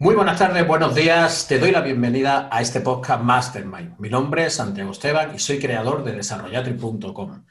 Muy buenas tardes, buenos días. Te doy la bienvenida a este podcast Mastermind. Mi nombre es Santiago Esteban y soy creador de desarrollatri.com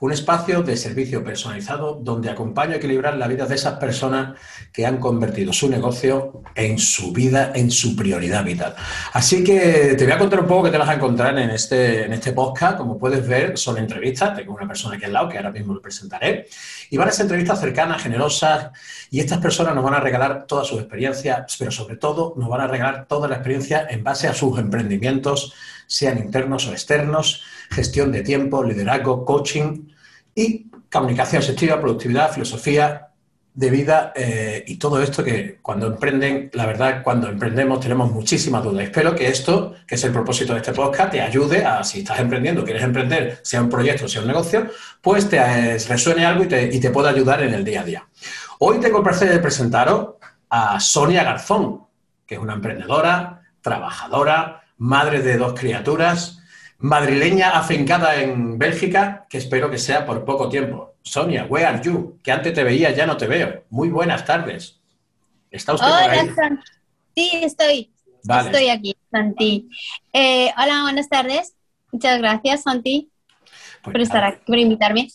un espacio de servicio personalizado donde acompaño a equilibrar la vida de esas personas que han convertido su negocio en su vida, en su prioridad vital. Así que te voy a contar un poco qué te vas a encontrar en este, en este podcast. Como puedes ver, son entrevistas. Tengo una persona aquí al lado que ahora mismo lo presentaré. Y van a ser entrevistas cercanas, generosas. Y estas personas nos van a regalar todas sus experiencias, pero sobre todo nos van a regalar toda la experiencia en base a sus emprendimientos, sean internos o externos, gestión de tiempo, liderazgo, coaching y comunicación asertiva, productividad, filosofía de vida eh, y todo esto que cuando emprenden, la verdad, cuando emprendemos tenemos muchísimas dudas. Espero que esto, que es el propósito de este podcast, te ayude a, si estás emprendiendo, quieres emprender, sea un proyecto, sea un negocio, pues te eh, resuene algo y te, y te pueda ayudar en el día a día. Hoy tengo el placer de presentaros a Sonia Garzón, que es una emprendedora, trabajadora, madre de dos criaturas, madrileña afincada en Bélgica, que espero que sea por poco tiempo. Sonia, where are you? Que antes te veía, ya no te veo. Muy buenas tardes. ¿Está usted hola, por ahí? Sí, estoy. Estoy aquí, Santi. Eh, hola, buenas tardes. Muchas gracias, Santi, pues por estar aquí, por invitarme.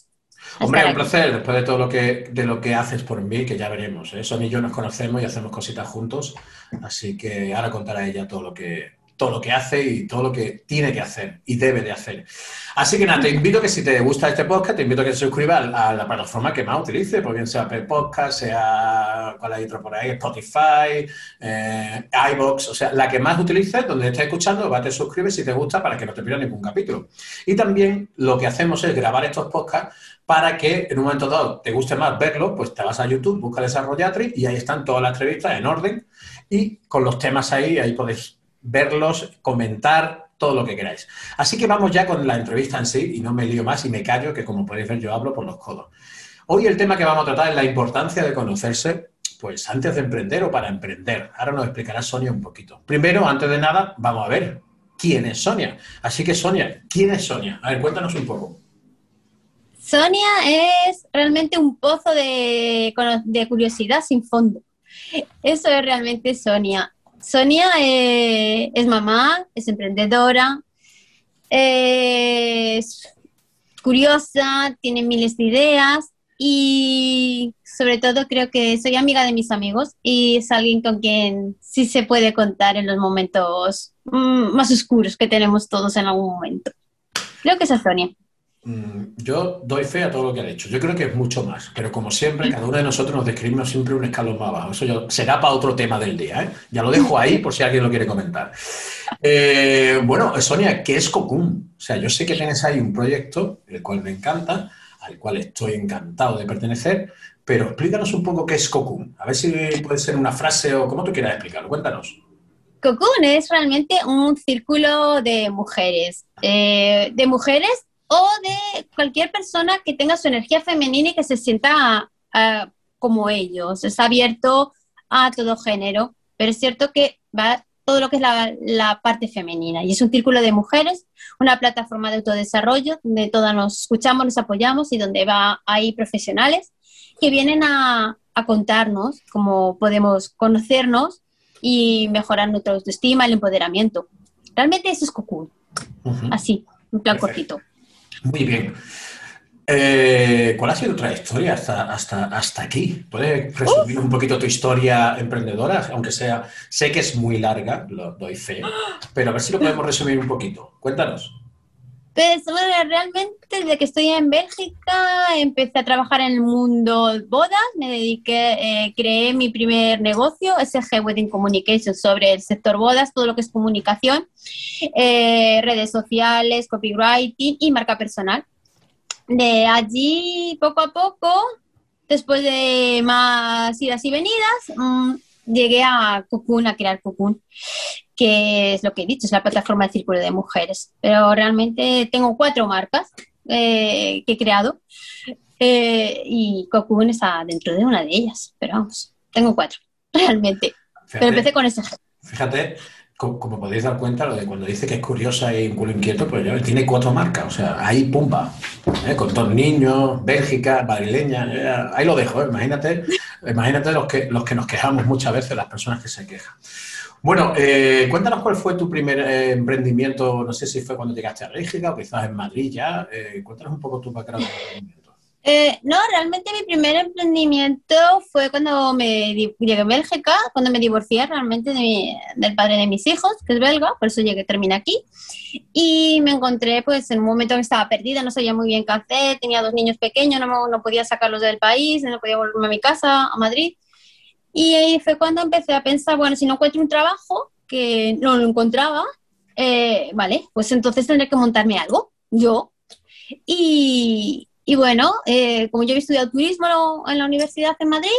Hombre, un placer, después de todo lo que, de lo que haces por mí, que ya veremos. ¿eh? Sonia y yo nos conocemos y hacemos cositas juntos, así que ahora contará ella todo lo que, todo lo que hace y todo lo que tiene que hacer y debe de hacer. Así que nada, te invito que si te gusta este podcast, te invito a que te suscribas a la plataforma que más utilice, pues bien sea Apple Podcast, sea cuál hay otro por ahí, Spotify, eh, iBox, o sea, la que más utilices, donde estés escuchando, va, te suscribes si te gusta para que no te pierdas ningún capítulo. Y también lo que hacemos es grabar estos podcasts para que en un momento dado te guste más verlo, pues te vas a YouTube, busca Desarrollatrix y ahí están todas las entrevistas en orden y con los temas ahí, ahí podéis verlos, comentar, todo lo que queráis. Así que vamos ya con la entrevista en sí y no me lío más y me callo, que como podéis ver yo hablo por los codos. Hoy el tema que vamos a tratar es la importancia de conocerse, pues antes de emprender o para emprender. Ahora nos explicará Sonia un poquito. Primero, antes de nada, vamos a ver quién es Sonia. Así que Sonia, ¿quién es Sonia? A ver, cuéntanos un poco. Sonia es realmente un pozo de, de curiosidad sin fondo. Eso es realmente Sonia. Sonia eh, es mamá, es emprendedora, es curiosa, tiene miles de ideas y sobre todo creo que soy amiga de mis amigos y es alguien con quien sí se puede contar en los momentos mm, más oscuros que tenemos todos en algún momento. Creo que es Sonia. Mm, yo doy fe a todo lo que ha dicho. Yo creo que es mucho más, pero como siempre, cada uno de nosotros nos describimos siempre un escalón más bajo. Eso será para otro tema del día. ¿eh? Ya lo dejo ahí por si alguien lo quiere comentar. Eh, bueno, Sonia, ¿qué es Cocoon? O sea, yo sé que tienes ahí un proyecto, el cual me encanta, al cual estoy encantado de pertenecer, pero explícanos un poco qué es Cocoon. A ver si puede ser una frase o como tú quieras explicarlo. Cuéntanos. Cocoon es realmente un círculo de mujeres, eh, de mujeres o de cualquier persona que tenga su energía femenina y que se sienta ah, como ellos. Es abierto a todo género, pero es cierto que va todo lo que es la, parte femenina. Y es un círculo de mujeres, una plataforma de autodesarrollo donde todas nos escuchamos, nos apoyamos y donde va, hay profesionales que vienen a, contarnos cómo podemos conocernos y mejorar nuestra autoestima, el empoderamiento. Realmente eso es Cocoon. Así, un plan cortito. Muy bien. Eh, ¿Cuál ha sido tu trayectoria hasta, hasta, hasta aquí? ¿Puedes resumir un poquito tu historia emprendedora? Aunque sea, sé que es muy larga, lo doy fe, pero a ver si lo podemos resumir un poquito. Cuéntanos. Pues realmente desde que estoy en Bélgica empecé a trabajar en el mundo bodas, me dediqué, eh, creé mi primer negocio, SG Wedding Communication, sobre el sector bodas, todo lo que es comunicación, eh, redes sociales, copywriting y marca personal. De allí, poco a poco, después de más idas y venidas, mm, llegué a Cocoon, a crear Cocoon que es lo que he dicho, es la plataforma de círculo de mujeres. Pero realmente tengo cuatro marcas eh, que he creado eh, y Cocoon está dentro de una de ellas, pero vamos, tengo cuatro, realmente. pero empecé con ese. Fíjate, como, podéis dar cuenta, lo de cuando dice que es curiosa y un culo inquieto, pues ya tiene cuatro marcas, o sea, ahí pumba, ¿eh? con todos niños, Bélgica, madrileña, ahí lo dejo, imagínate Imagínate los que, los que nos quejamos muchas veces, las personas que se quejan. Bueno, eh, cuéntanos cuál fue tu primer eh, emprendimiento, no sé si fue cuando llegaste a Rígica o quizás en Madrid ya. Eh, cuéntanos un poco tu background de emprendimiento. no, realmente mi primer emprendimiento fue cuando me llegué a Bélgica, cuando me divorcié realmente del padre de mis hijos, que es belga, por eso llegué, terminé aquí. Y me encontré pues en un momento que estaba perdida, no sabía muy bien qué hacer, tenía dos niños pequeños, no, no podía sacarlos del país, no podía volverme a mi casa, a Madrid. Y ahí fue cuando empecé a pensar, bueno, si no encuentro un trabajo, que no lo encontraba, eh, vale, pues entonces tendré que montarme algo, yo. Y, y bueno, eh, como yo había estudiado turismo en la Universidad en Madrid,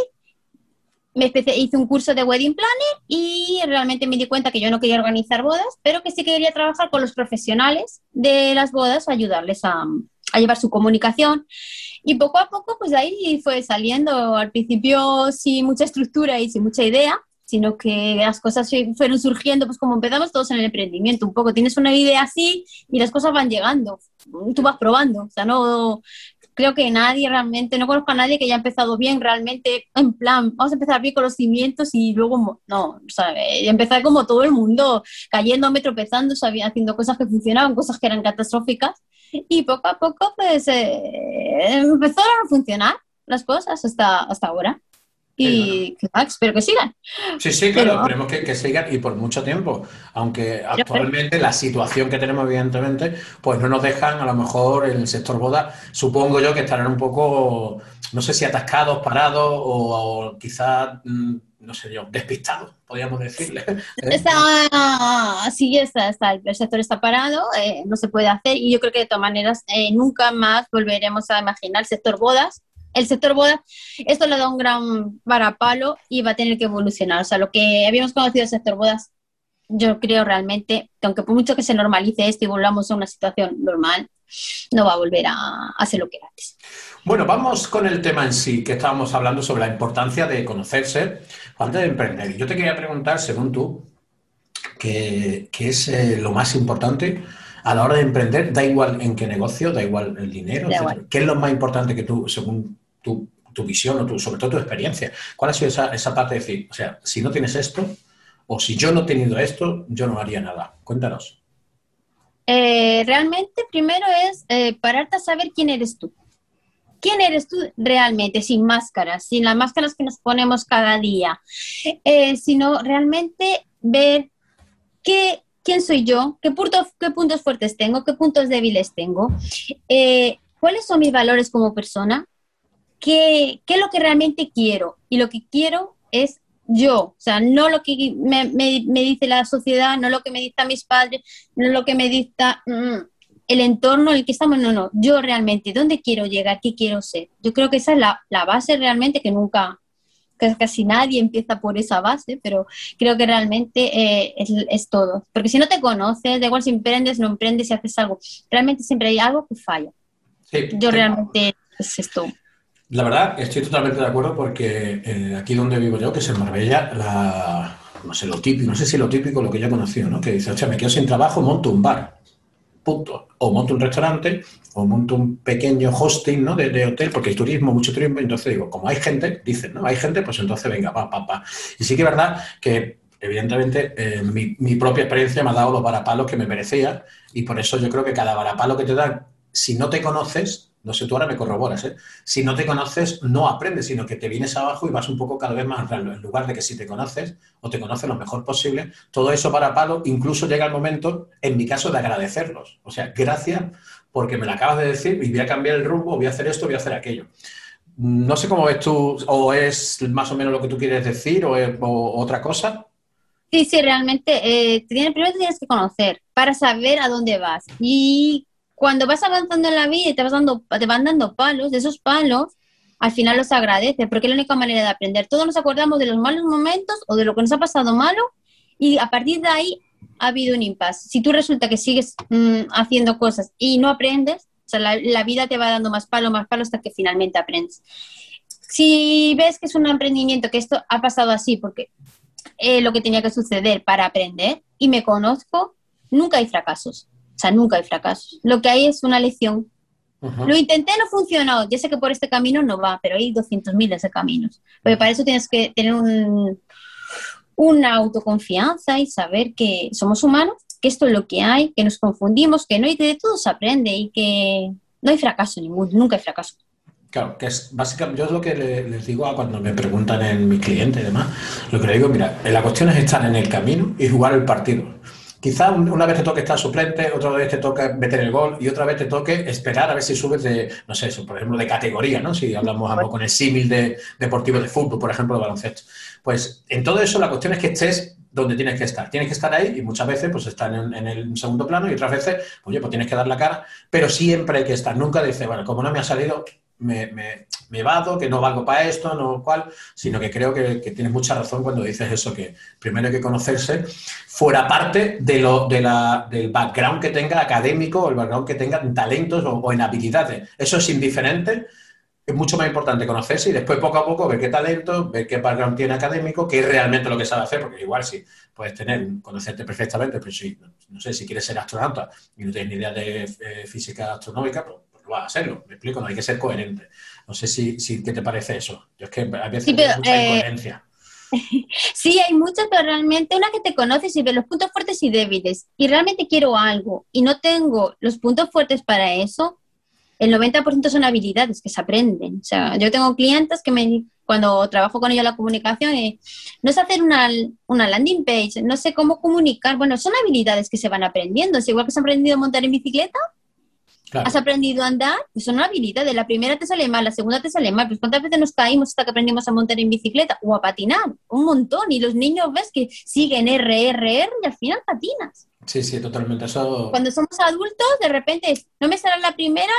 me hice un curso de wedding planner y realmente me di cuenta que yo no quería organizar bodas, pero que sí quería trabajar con los profesionales de las bodas, ayudarles a, a llevar su comunicación. Y poco a poco, pues ahí fue saliendo. Al principio sin mucha estructura y sin mucha idea, sino que las cosas fueron surgiendo, pues como empezamos todos en el emprendimiento, un poco tienes una idea así y las cosas van llegando, tú vas probando, o sea, no, creo que nadie realmente, no conozco a nadie que haya empezado bien realmente, en plan, vamos a empezar bien con los cimientos y luego, no, ¿sabes? Empezar como todo el mundo, cayéndome, tropezando, haciendo cosas que funcionaban, cosas que eran catastróficas y poco a poco pues eh, empezaron a funcionar las cosas hasta, hasta ahora. Y espero que sigan. Sí, sí, claro, esperemos que, sigan y por mucho tiempo. Aunque actualmente la situación que tenemos, evidentemente, pues no nos dejan, a lo mejor el sector boda, supongo yo que estarán un poco, no sé si atascados, parados o, o quizás mm, no sé yo, despistado, podríamos decirle. Está, sí, está, está, el sector está parado, eh, no se puede hacer y yo creo que de todas maneras eh, nunca más volveremos a imaginar el sector bodas. El sector bodas, esto le da un gran varapalo y va a tener que evolucionar. O sea, lo que habíamos conocido el sector bodas, yo creo realmente que aunque por mucho que se normalice esto y volvamos a una situación normal, no va a volver a, ser lo que era antes. Bueno, vamos con el tema en sí, que estábamos hablando sobre la importancia de conocerse antes de emprender. Yo te quería preguntar, según tú, ¿qué, es eh, lo más importante a la hora de emprender? Da igual en qué negocio, da igual el dinero, ¿qué es lo más importante que tú, según tu, visión o tu, sobre todo tu experiencia, cuál ha sido esa, esa parte de decir, o sea, si no tienes esto, o si yo no he tenido esto, yo no haría nada? Cuéntanos. Eh, realmente primero es eh, pararte a saber quién eres tú quién eres tú realmente, sin máscaras, sin las máscaras que nos ponemos cada día, eh, sino realmente ver qué, quién soy yo, qué puntos, qué puntos fuertes tengo, qué puntos débiles tengo, eh, cuáles son mis valores como persona, qué, qué es lo que realmente quiero. Y lo que quiero es yo, o sea, no lo que me, me, dice la sociedad, no lo que me dictan mis padres, no lo que me dicta mm, el entorno en el que estamos, no, no, yo realmente, ¿dónde quiero llegar? ¿Qué quiero ser? Yo creo que esa es la, base realmente que nunca, casi nadie empieza por esa base, pero creo que realmente eh, es, todo. Porque si no te conoces, da igual si emprendes, no emprendes, si haces algo, realmente siempre hay algo que falla. yo realmente es esto. La verdad, estoy totalmente de acuerdo porque eh, aquí donde vivo yo, que es en Marbella, la, no sé, lo típico, no sé si lo típico, lo que yo he conocido, ¿no? Que dice, o sea, me quedo sin trabajo, monto un bar punto. O monto un restaurante o monto un pequeño hosting ¿no? de, hotel, porque hay turismo, mucho turismo, entonces digo, como hay gente, dicen, ¿no? Hay gente, pues entonces venga, pa, pa, pa. Y sí que es verdad que, evidentemente, eh, mi, mi, propia experiencia me ha dado los varapalos que me merecía y por eso yo creo que cada varapalo que te dan, si no te conoces, no sé, tú ahora me corroboras, ¿eh? Si no te conoces, no aprendes, sino que te vienes abajo y vas un poco cada vez más atrás. En lugar de que si te conoces o te conoces lo mejor posible, todo eso para palo, incluso llega el momento, en mi caso, de agradecerlos. O sea, gracias porque me lo acabas de decir y voy a cambiar el rumbo, voy a hacer esto, voy a hacer aquello. No sé cómo ves tú, o es más o menos lo que tú quieres decir, o, es, otra cosa. Sí, sí, realmente, eh, primero tienes que conocer para saber a dónde vas. Y cuando vas avanzando en la vida y te, vas dando, te van dando palos, de esos palos, al final los agradece, porque es la única manera de aprender. Todos nos acordamos de los malos momentos o de lo que nos ha pasado malo y a partir de ahí ha habido un impasse. Si tú resulta que sigues mm, haciendo cosas y no aprendes, o sea, la, vida te va dando más palo, más palo hasta que finalmente aprendes. Si ves que es un emprendimiento, que esto ha pasado así, porque es lo que tenía que suceder para aprender y me conozco, nunca hay fracasos. O sea, nunca hay fracaso. Lo que hay es una lección Lo intenté, no funcionó. Ya sé que por este camino no va, pero hay 200.000 de caminos. Porque para eso tienes que tener un, una autoconfianza y saber que somos humanos, que esto es lo que hay, que nos confundimos, que no, y que de todo se aprende y que no hay fracaso ninguno, nunca hay fracaso. Claro, que es básicamente, yo es lo que les digo a cuando me preguntan en mi cliente y demás, lo que le digo, mira, la cuestión es estar en el camino y jugar el partido. Quizá una vez te toque estar suplente, otra vez te toque meter el gol y otra vez te toque esperar a ver si subes de, no sé, por ejemplo, de categoría, ¿no? Si hablamos algo con el símil de deportivo de fútbol, por ejemplo, de baloncesto. Pues en todo eso la cuestión es que estés donde tienes que estar. Tienes que estar ahí y muchas veces pues estar en, el segundo plano y otras veces, oye, pues tienes que dar la cara, pero siempre hay que estar. Nunca dice, bueno, como no me ha salido, me, me, me, vado, que no valgo para esto, no cual, sino que creo que, tienes mucha razón cuando dices eso, que primero hay que conocerse fuera parte de lo, de la, del background que tenga académico o el background que tenga en talentos o, en habilidades. Eso es indiferente, es mucho más importante conocerse y después poco a poco ver qué talento, ver qué background tiene académico, qué es realmente lo que sabe hacer, porque igual sí, puedes tener, conocerte perfectamente, pero si, no sé, si quieres ser astronauta y no tienes ni idea de eh, física astronómica, pues va a hacerlo. Me explico, no hay que ser coherente. No sé si, si ¿qué te parece eso? Yo es que a veces hay mucha eh, incoherencia. Sí, hay muchas, pero realmente una que te conoces y ves los puntos fuertes y débiles y realmente quiero algo y no tengo los puntos fuertes para eso, el 90% son habilidades que se aprenden. O sea, yo tengo clientes que me, cuando trabajo con ellos la comunicación, eh, no sé hacer una, una, landing page, no sé cómo comunicar. Bueno, son habilidades que se van aprendiendo. Es igual que se han aprendido a montar en bicicleta, ¿Has aprendido a andar? Pues son habilidades. La primera te sale mal, la segunda te sale mal. Pues ¿cuántas veces nos caímos hasta que aprendimos a montar en bicicleta o a patinar? Un montón. Y los niños ves que siguen R, R, R y al final patinas. Sí, sí, totalmente. Eso... Cuando somos adultos, de repente, no me sale la primera,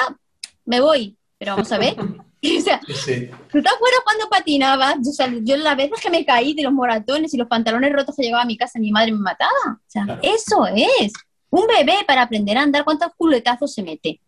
me voy. Pero vamos a ver. o sea, sí. ¿tú te acuerdas cuando patinabas? Yo, o yo las veces que me caí de los moratones y los pantalones rotos que llegaba a mi casa, mi madre me mataba. O sea, eso es. Un bebé para aprender a andar, ¿cuántos culetazos se mete?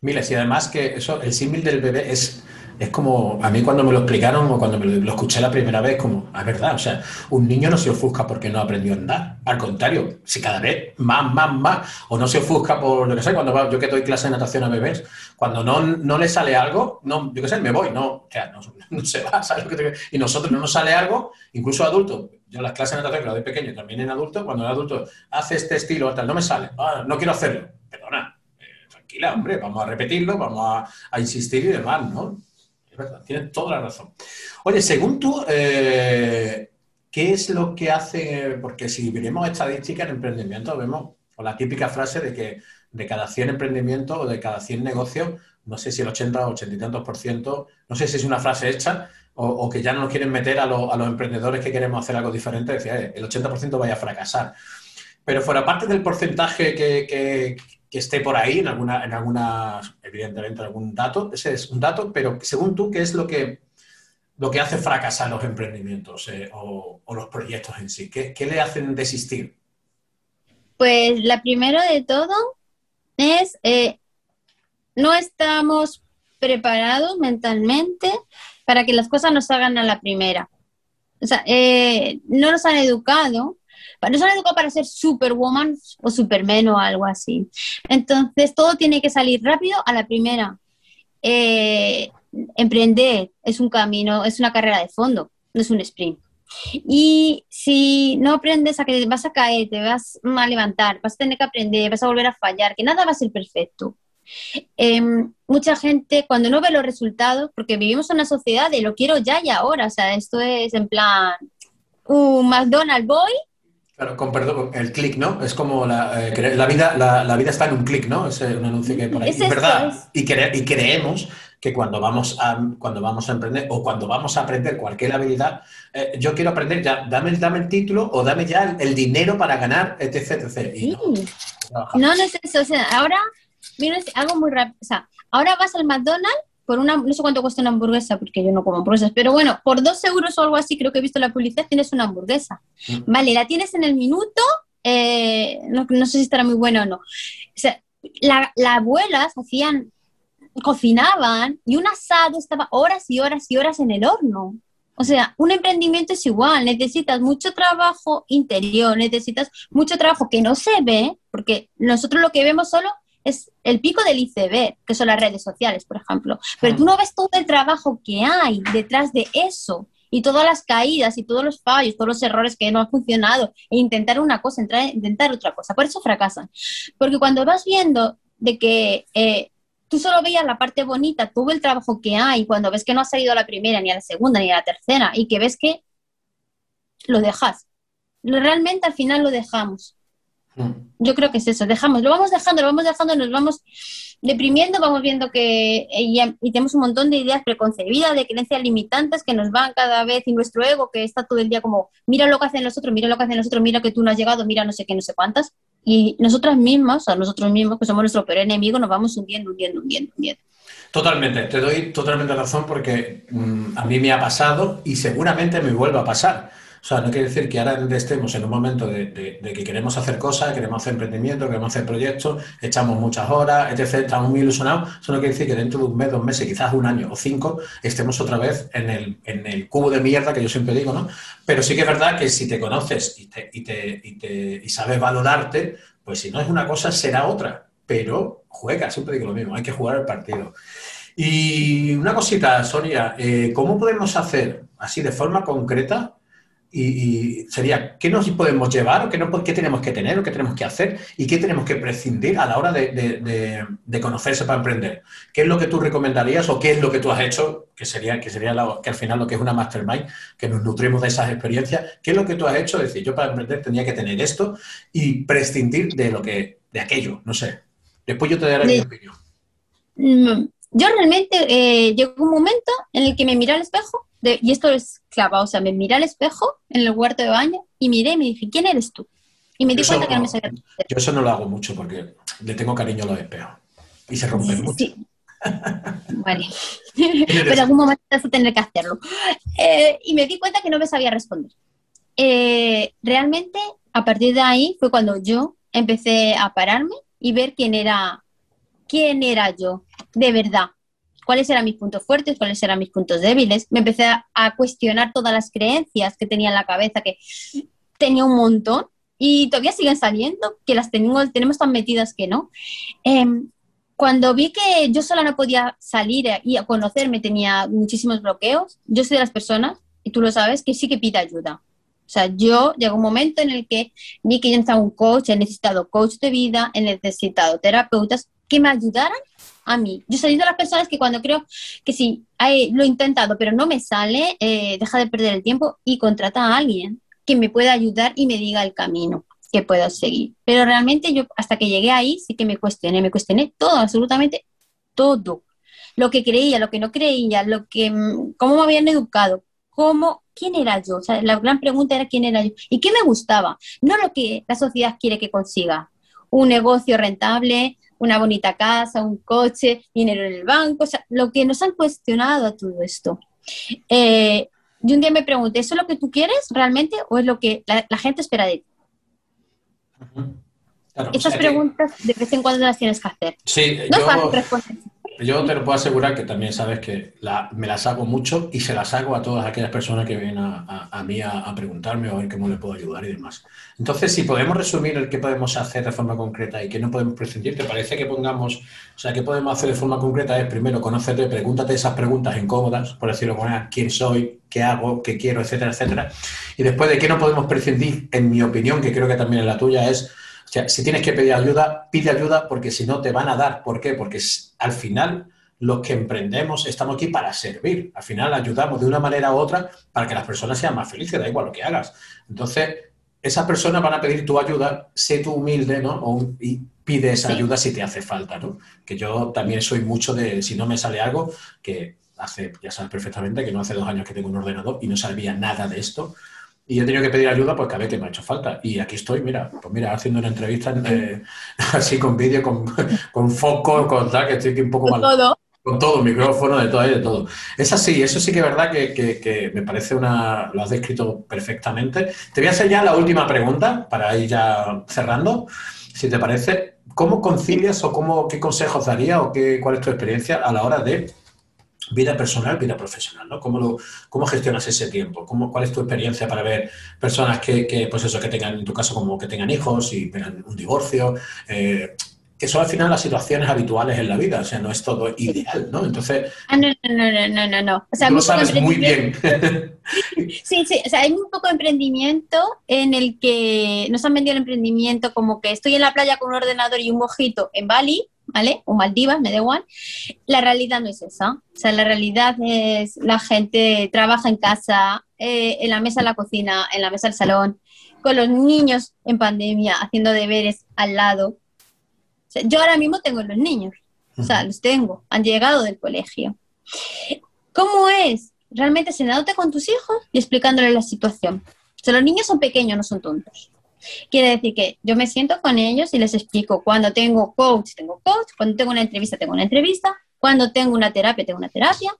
Miles, y además que eso, el símil del bebé es, es como, a mí cuando me lo explicaron o cuando me lo, escuché la primera vez, como, es ah, verdad, o sea, un niño no se ofusca porque no aprendió a andar. Al contrario, si cada vez más, más, más, o no se ofusca por lo que sé, cuando yo que doy clase de natación a bebés, cuando no, no le sale algo, no, yo qué sé, me voy, no, o sea, no, se va, ¿sabes. Y nosotros no nos sale algo, incluso adultos, yo las clases de natación que lo doy pequeño también en adulto, cuando el adulto hace este estilo, tal, no me sale, ah, no quiero hacerlo, perdona, eh, tranquila, hombre, vamos a repetirlo, vamos a, insistir y demás, ¿no? Es verdad, tienes toda la razón. Oye, según tú, eh, ¿qué es lo que hace? Porque si miremos estadísticas en emprendimiento, vemos o la típica frase de que de cada 100 emprendimientos o de cada 100 negocios, no sé si el 80 o 80 y tantos por ciento, no sé si es una frase hecha, o, que ya no nos quieren meter a, los emprendedores que queremos hacer algo diferente, decía, eh, el 80% vaya a fracasar. Pero fuera parte del porcentaje que, esté por ahí, en alguna, en alguna, evidentemente algún dato, ese es un dato, pero según tú, ¿qué es lo que, lo que hace fracasar los emprendimientos eh, o, los proyectos en sí? ¿Qué, le hacen desistir? Pues la primera de todo es eh, no estamos preparados mentalmente para que las cosas nos hagan a la primera. O sea, eh, no nos han educado, nos han educado para ser superwoman o superman o algo así. Entonces, todo tiene que salir rápido a la primera. Eh, emprender es un camino, es una carrera de fondo, no es un sprint. Y si no aprendes a que vas a caer, te vas a levantar, vas a tener que aprender, vas a volver a fallar, que nada va a ser perfecto. Em, mucha gente cuando no ve los resultados, porque vivimos en una sociedad de lo quiero ya y ahora, o sea, esto es en plan un McDonald's boy. Claro, con perdón, el clic, ¿no? Es como la, eh, la vida, la, vida está en un clic, ¿no? Es un anuncio que hay por ahí. Es, verdad. Y, y creemos que cuando vamos a, cuando vamos a emprender o cuando vamos a aprender cualquier habilidad, eh, yo quiero aprender ya, dame, dame el título o dame ya el, dinero para ganar, etc. etc. no, no, no, es eso. O sea, ahora Mira, algo muy rápido. O sea, ahora vas al McDonald's por una, no sé cuánto cuesta una hamburguesa, porque yo no como hamburguesas, pero bueno, por dos euros o algo así, creo que he visto la publicidad, tienes una hamburguesa. Mm. Vale, la tienes en el minuto, eh, no, sé si estará muy buena o no. O sea, las abuelas hacían, cocinaban y un asado estaba horas y horas y horas en el horno. O sea, un emprendimiento es igual, necesitas mucho trabajo interior, necesitas mucho trabajo que no se ve, porque nosotros lo que vemos solo es el pico del iceberg, que son las redes sociales, por ejemplo. Pero tú no ves todo el trabajo que hay detrás de eso y todas las caídas y todos los fallos, todos los errores que no han funcionado e intentar una cosa, intentar otra cosa. Por eso fracasan. Porque cuando vas viendo de que eh, tú solo veías la parte bonita, todo el trabajo que hay, cuando ves que no ha salido a la primera, ni a la segunda, ni a la tercera, y que ves que lo dejas. Realmente al final lo dejamos. Yo creo que es eso, dejamos, lo vamos dejando, lo vamos dejando, nos vamos deprimiendo, vamos viendo que eh, y, tenemos un montón de ideas preconcebidas, de creencias limitantes que nos van cada vez y nuestro ego que está todo el día como, mira lo que hacen los otros, mira lo que hacen los otros, mira que tú no has llegado, mira no sé qué, no sé cuántas. Y nosotras mismas, o nosotros mismos, que somos nuestro peor enemigo, nos vamos hundiendo, hundiendo, hundiendo, hundiendo. Totalmente, te doy totalmente razón porque mm, a mí me ha pasado y seguramente me vuelva a pasar. O sea, no quiere decir que ahora estemos en un momento de, que queremos hacer cosas, queremos hacer emprendimiento, queremos hacer proyectos, echamos muchas horas, etc., estamos muy ilusionados. Eso no quiere decir que dentro de un mes, dos meses, quizás un año o cinco, estemos otra vez en el, cubo de mierda que yo siempre digo, ¿no? Pero sí que es verdad que si te conoces y sabes valorarte, pues si no es una cosa, será otra. Pero juega, siempre digo lo mismo, hay que jugar el partido. Y una cosita, Sonia, eh, ¿cómo podemos hacer así de forma concreta y, sería, ¿qué nos podemos llevar o qué, no, qué, tenemos que tener o qué tenemos que hacer y qué tenemos que prescindir a la hora de, conocerse para emprender? ¿Qué es lo que tú recomendarías o qué es lo que tú has hecho, que sería, que sería que al final lo que es una mastermind, que nos nutrimos de esas experiencias? ¿Qué es lo que tú has hecho? Es decir, yo para emprender tenía que tener esto y prescindir de lo que, de aquello, no sé. Después yo te daré mi opinión. Mm, yo realmente eh, llegó un momento en el que me miré al espejo y esto es clavado, o sea, me miré al espejo en el huerto de baño y miré y me dije, ¿quién eres tú? Y me di cuenta que no me sabía. Yo eso no lo hago mucho porque le tengo cariño a los espejos y se rompen mucho. Sí. vale. Pero en algún momento vas a tener que hacerlo. Eh, y me di cuenta que no me sabía responder. Eh, realmente, a partir de ahí fue cuando yo empecé a pararme y ver quién era, quién era yo, de verdad cuáles eran mis puntos fuertes, cuáles eran mis puntos débiles. Me empecé a, cuestionar todas las creencias que tenía en la cabeza, que tenía un montón y todavía siguen saliendo, que las tenemos, tenemos tan metidas que no. Em, cuando vi que yo sola no podía salir y a conocerme, tenía muchísimos bloqueos, yo soy de las personas, y tú lo sabes, que sí que pide ayuda. O sea, yo llegó un momento en el que vi que yo necesitaba un coach, he necesitado coach de vida, he necesitado terapeutas que me ayudaran a mí. Yo soy de las personas que cuando creo que sí, lo he intentado, pero no me sale, eh, deja de perder el tiempo y contrata a alguien que me pueda ayudar y me diga el camino que puedo seguir. Pero realmente yo hasta que llegué ahí sí que me cuestioné, me cuestioné todo, absolutamente todo. Lo que creía, lo que no creía, lo que, mm, cómo me habían educado, cómo, quién era yo. O sea, la gran pregunta era quién era yo y qué me gustaba, no lo que la sociedad quiere que consiga. Un negocio rentable, una bonita casa, un coche, dinero en el banco, o sea, lo que nos han cuestionado a todo esto. Eh, y un día me pregunté, ¿eso es lo que tú quieres realmente o es lo que la, gente espera de ti? Esas preguntas de vez en cuando las tienes que hacer. Sí, no yo, yo te lo puedo asegurar que también sabes que me las hago mucho y se las hago a todas aquellas personas que vienen a, mí a, preguntarme o a ver cómo le puedo ayudar y demás. Entonces, si podemos resumir el que podemos hacer de forma concreta y que no podemos prescindir, ¿te parece que pongamos, o sea, qué podemos hacer de forma concreta? Es primero conocerte, pregúntate esas preguntas incómodas, por decirlo con quién soy, qué hago, qué quiero, etcétera, etcétera. Y después de qué no podemos prescindir, en mi opinión, que creo que también es la tuya, es o sea, si tienes que pedir ayuda, pide ayuda porque si no te van a dar. ¿Por qué? Porque al final los que emprendemos estamos aquí para servir. Al final ayudamos de una manera u otra para que las personas sean más felices, da igual lo que hagas. Entonces, esas personas van a pedir tu ayuda, sé tú humilde, ¿no? y pide esa ayuda si te hace falta, ¿no? Que yo también soy mucho de, si no me sale algo, que hace, ya sabes perfectamente que no hace dos años que tengo un ordenador y no sabía nada de esto, y he tenido que pedir ayuda pues cada que me ha hecho falta. Y aquí estoy, mira, pues mira, haciendo una entrevista eh, así con vídeo, con, con, foco, con tal, que estoy un poco mal. Todo. Con todo, micrófono, de todo, de todo. Es así, eso sí que es verdad que, que, me parece una. Lo has descrito perfectamente. Te voy a hacer ya la última pregunta para ir ya cerrando. Si te parece, ¿cómo concilias o cómo, qué consejos daría o qué, cuál es tu experiencia a la hora de vida personal, vida profesional, ¿no? ¿Cómo, lo, cómo gestionas ese tiempo? ¿Cómo, ¿Cuál es tu experiencia para ver personas que, que, pues eso, que tengan, en tu caso, como que tengan hijos y tengan un divorcio? Eh, que son al final las situaciones habituales en la vida, o sea, no es todo ideal, ¿no? Entonces... Ah, no, no, no, no, no, no. O sea, tú lo sabes muy bien. sí, sí, o sea, hay un poco de emprendimiento en el que nos han vendido el emprendimiento como que estoy en la playa con un ordenador y un mojito en Bali, ¿vale? O Maldivas, me da igual. La realidad no es esa. O sea, la realidad es la gente trabaja en casa, eh, en la mesa de la cocina, en la mesa del salón, con los niños en pandemia, haciendo deberes al lado yo ahora mismo tengo los niños, o sea, los tengo, han llegado del colegio. ¿Cómo es? Realmente sentándote con tus hijos y explicándoles la situación. O sea, los niños son pequeños, no son tontos. Quiere decir que yo me siento con ellos y les explico cuando tengo coach, tengo coach, cuando tengo una entrevista, tengo una entrevista, cuando tengo una terapia, tengo una terapia.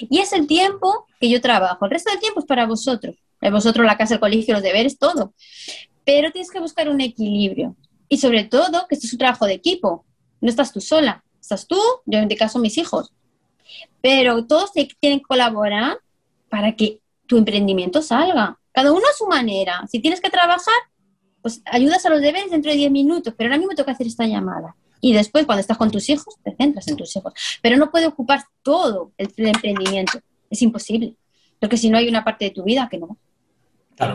Y es el tiempo que yo trabajo. El resto del tiempo es para vosotros. Para vosotros la casa, el colegio, los deberes, todo. Pero tienes que buscar un equilibrio. Y sobre todo, que esto es un trabajo de equipo. No estás tú sola. Estás tú, yo en este caso mis hijos. Pero todos tienen que colaborar para que tu emprendimiento salga. Cada uno a su manera. Si tienes que trabajar, pues ayudas a los deberes dentro de 10 minutos, pero ahora mismo tengo que hacer esta llamada. Y después, cuando estás con tus hijos, te centras en tus hijos. Pero no puede ocupar todo el, emprendimiento. Es imposible. Porque si no hay una parte de tu vida que no.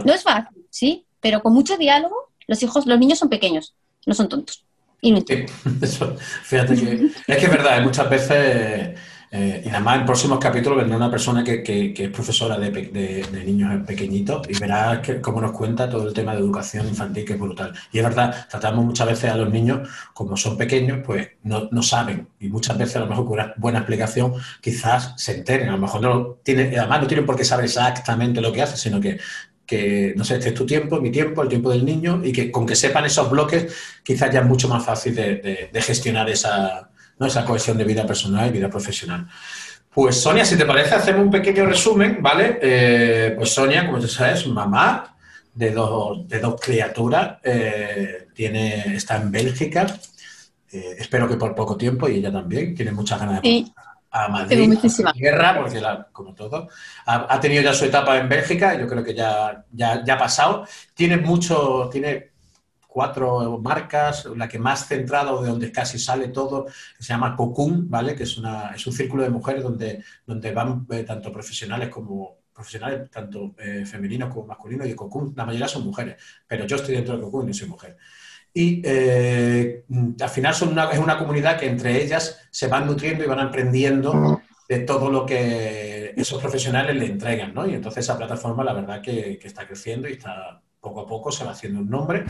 No es fácil, ¿sí? Pero con mucho diálogo, los hijos, los niños son pequeños no son tontos. Y fíjate que es que es verdad, muchas veces, eh, y además en próximos capítulos vendrá una persona que, es profesora de, niños pequeñitos y verás que, cómo nos cuenta todo el tema de educación infantil, que es brutal. Y es verdad, tratamos muchas veces a los niños, como son pequeños, pues no, no saben. Y muchas veces a lo mejor con una buena explicación quizás se enteren. A lo mejor no tienen, además no tienen por qué saber exactamente lo que hacen, sino que que, no sé, este es tu tiempo, mi tiempo, el tiempo del niño, y que con que sepan esos bloques, quizás ya es mucho más fácil de, gestionar esa, ¿no? esa cohesión de vida personal y vida profesional. Pues Sonia, si te parece, hacemos un pequeño resumen, ¿vale? Eh, pues Sonia, como tú sabes, mamá de dos, de dos criaturas, eh, tiene, está en Bélgica, eh, espero que por poco tiempo, y ella también, tiene muchas ganas de a Madrid, a guerra, porque como todo, ha, tenido ya su etapa en Bélgica, yo creo que ya, ya, ha pasado. Tiene mucho, tiene cuatro marcas, la que más centrada, de donde casi sale todo, se llama Cocoon, ¿vale? Que es, una, es un círculo de mujeres donde, donde van eh, tanto profesionales como profesionales, tanto eh, femeninos como masculinos, y Cocoon, la mayoría son mujeres, pero yo estoy dentro de Cocoon y soy mujer y eh, al final son es una comunidad que entre ellas se van nutriendo y van aprendiendo de todo lo que esos profesionales le entregan, ¿no? Y entonces esa plataforma la verdad que, que, está creciendo y está poco a poco se va haciendo un nombre.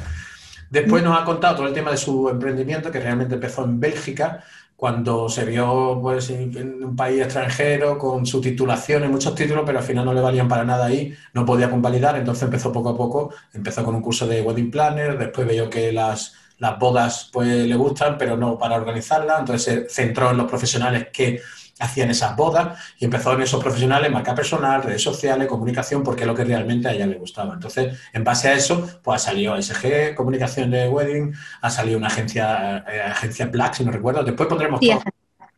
Después nos ha contado todo el tema de su emprendimiento que realmente empezó en Bélgica, cuando se vio pues, en un país extranjero con su titulación y muchos títulos, pero al final no le valían para nada ahí, no podía convalidar, entonces empezó poco a poco, empezó con un curso de wedding planner, después veo que las, las bodas pues, le gustan, pero no para organizarlas, entonces se centró en los profesionales que hacían esas bodas y empezó en esos profesionales, marca personal, redes sociales, comunicación, porque es lo que realmente a ella le gustaba. Entonces, en base a eso, pues ha salido SG, comunicación de wedding, ha salido una agencia, eh, agencia Black, si no recuerdo. Después pondremos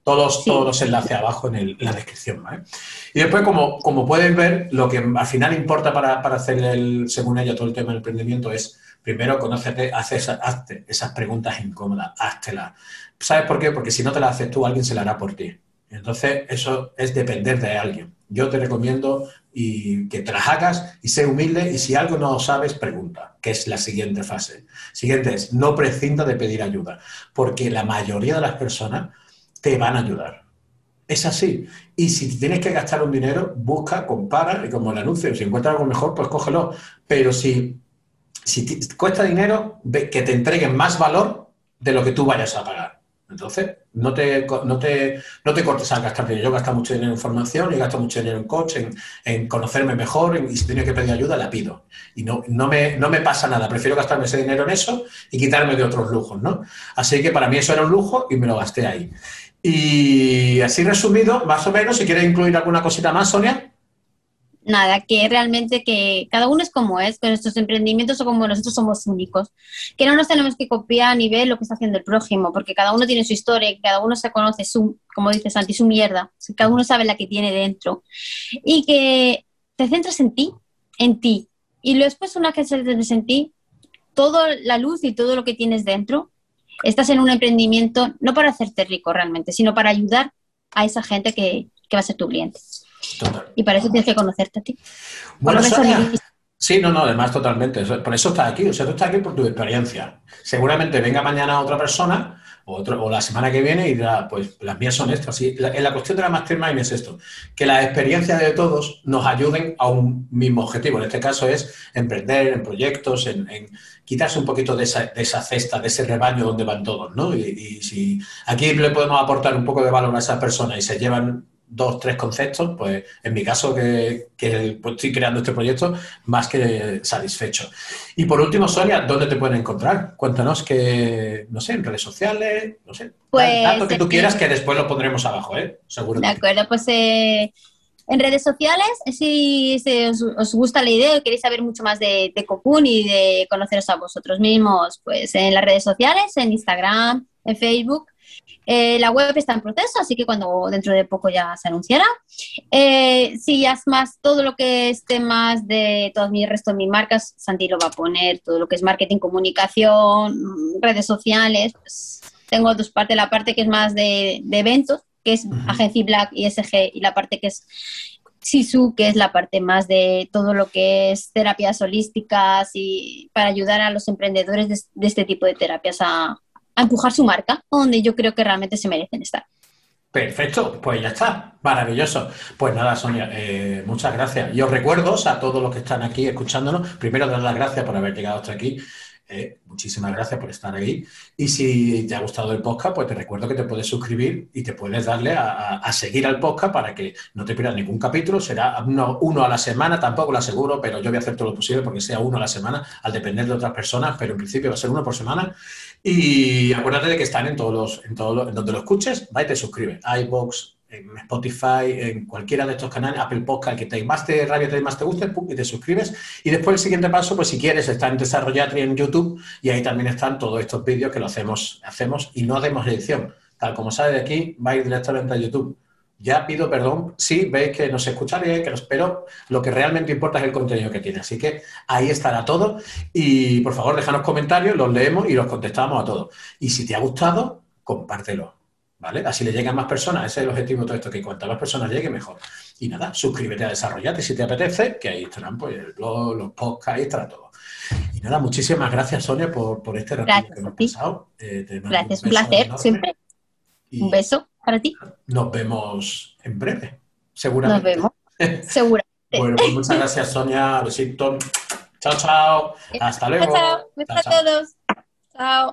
todos, todos los enlaces abajo en, la descripción. Y después, como, como pueden ver, lo que al final importa para, para hacer, el, según ella, todo el tema del emprendimiento es, primero, conócete, hazte esas preguntas incómodas, háztelas. ¿Sabes por qué? Porque si no te las haces tú, alguien se la hará por ti. Entonces, eso es depender de alguien. Yo te recomiendo y que te las hagas y sé humilde y si algo no sabes, pregunta, que es la siguiente fase. Siguiente es, no prescinda de pedir ayuda, porque la mayoría de las personas te van a ayudar. Es así. Y si tienes que gastar un dinero, busca, compara y como el anuncio, si encuentras algo mejor, pues cógelo. Pero si, si cuesta dinero, que te entreguen más valor de lo que tú vayas a pagar. Entonces, no te, no te, no te cortes al gastar dinero. Yo gasto mucho dinero en formación, y gasto mucho dinero en coach, en, conocerme mejor, y si tengo que pedir ayuda, la pido. Y no, no, me, no me pasa nada. Prefiero gastarme ese dinero en eso y quitarme de otros lujos, ¿no? Así que para mí eso era un lujo y me lo gasté ahí. Y así resumido, más o menos, si quieres incluir alguna cosita más, Sonia nada, que realmente que cada uno es como es, con nuestros emprendimientos o como nosotros somos únicos, que no nos tenemos que copiar ni ver lo que está haciendo el prójimo, porque cada uno tiene su historia, cada uno se conoce su, como dices Santi, su mierda, cada uno sabe la que tiene dentro y que te centras en ti, en ti, y después una vez que se centras en ti, toda la luz y todo lo que tienes dentro estás en un emprendimiento no para hacerte rico realmente, sino para ayudar a esa gente que, va a ser tu cliente. Y para eso tienes que conocerte a ti. Bueno, Sí, no, no, además totalmente. Por eso estás aquí. O sea, tú estás aquí por tu experiencia. Seguramente venga mañana otra persona o, otro, o la semana que viene y dirá, pues las mías son estas. La, la cuestión de la mastermind es esto, que las experiencias de todos nos ayuden a un mismo objetivo. En este caso es emprender en proyectos, en, quitarse un poquito de esa, de esa, cesta, de ese rebaño donde van todos, ¿no? Y, y si aquí le podemos aportar un poco de valor a esas personas y se llevan dos, tres conceptos, pues en mi caso que, pues, estoy creando este proyecto, más que satisfecho. Y por último, Sonia, ¿dónde te pueden encontrar? Cuéntanos que, no sé, en redes sociales, no sé, pues, tanto que tú quieras que después lo pondremos abajo, ¿eh? Seguro. De acuerdo, pues eh, en redes sociales, si, os, gusta la idea y queréis saber mucho más de, de Cocoon y de conoceros a vosotros mismos, pues en las redes sociales, en Instagram, en Facebook, eh, la web está en proceso, así que cuando dentro de poco ya se anunciará. Eh, si ya es más todo lo que esté más de todo mi resto de mis marcas, Santi lo va a poner, todo lo que es marketing, comunicación, redes sociales. Pues, tengo dos partes, la parte que es más de, eventos, que es Agencia Black y SG, y la parte que es Sisu, que es la parte más de todo lo que es terapias holísticas y para ayudar a los emprendedores de este tipo de terapias a, a empujar su marca donde yo creo que realmente se merecen estar. Perfecto, pues ya está, maravilloso. Pues nada, Sonia, eh, muchas gracias. Y os recuerdo a todos los que están aquí escuchándonos, primero dar las gracias por haber llegado hasta aquí. Eh, muchísimas gracias por estar ahí. Y si te ha gustado el podcast, pues te recuerdo que te puedes suscribir y te puedes darle a, seguir al podcast para que no te pierdas ningún capítulo. Será uno, uno, a la semana, tampoco lo aseguro, pero yo voy a hacer todo lo posible porque sea uno a la semana, al depender de otras personas, pero en principio va a ser uno por semana. Y acuérdate de que están en todos los, en todos en donde lo escuches, va y te suscribes. iBox, en Spotify, en cualquiera de estos canales, Apple Podcast, que te más te rabia, te más te guste, y te suscribes. Y después el siguiente paso, pues si quieres, está en Desarrollatri en YouTube y ahí también están todos estos vídeos que lo hacemos, hacemos y no hacemos edición. Tal como sale de aquí, va a ir directamente a YouTube. Ya pido perdón si veis que nos escucha bien, que nos, pero lo que realmente importa es el contenido que tiene. Así que ahí estará todo. Y por favor, déjanos comentarios, los leemos y los contestamos a todos. Y si te ha gustado, compártelo ¿vale? Así le llegan más personas, ese es el objetivo de todo esto, que cuantas más personas llegue, mejor. Y nada, suscríbete a Desarrollate si te apetece, que ahí estarán pues, el blog, los podcasts, ahí estará todo. Y nada, muchísimas gracias, Sonia, por, por este ratito que hemos pasado. Eh, gracias, un, placer, siempre. un beso para ti. Nos vemos en breve, seguramente. Nos vemos, seguramente. bueno, pues muchas gracias, Sonia. Besito. Chao, chao. Hasta luego. Chao, chao. a todos. Chao.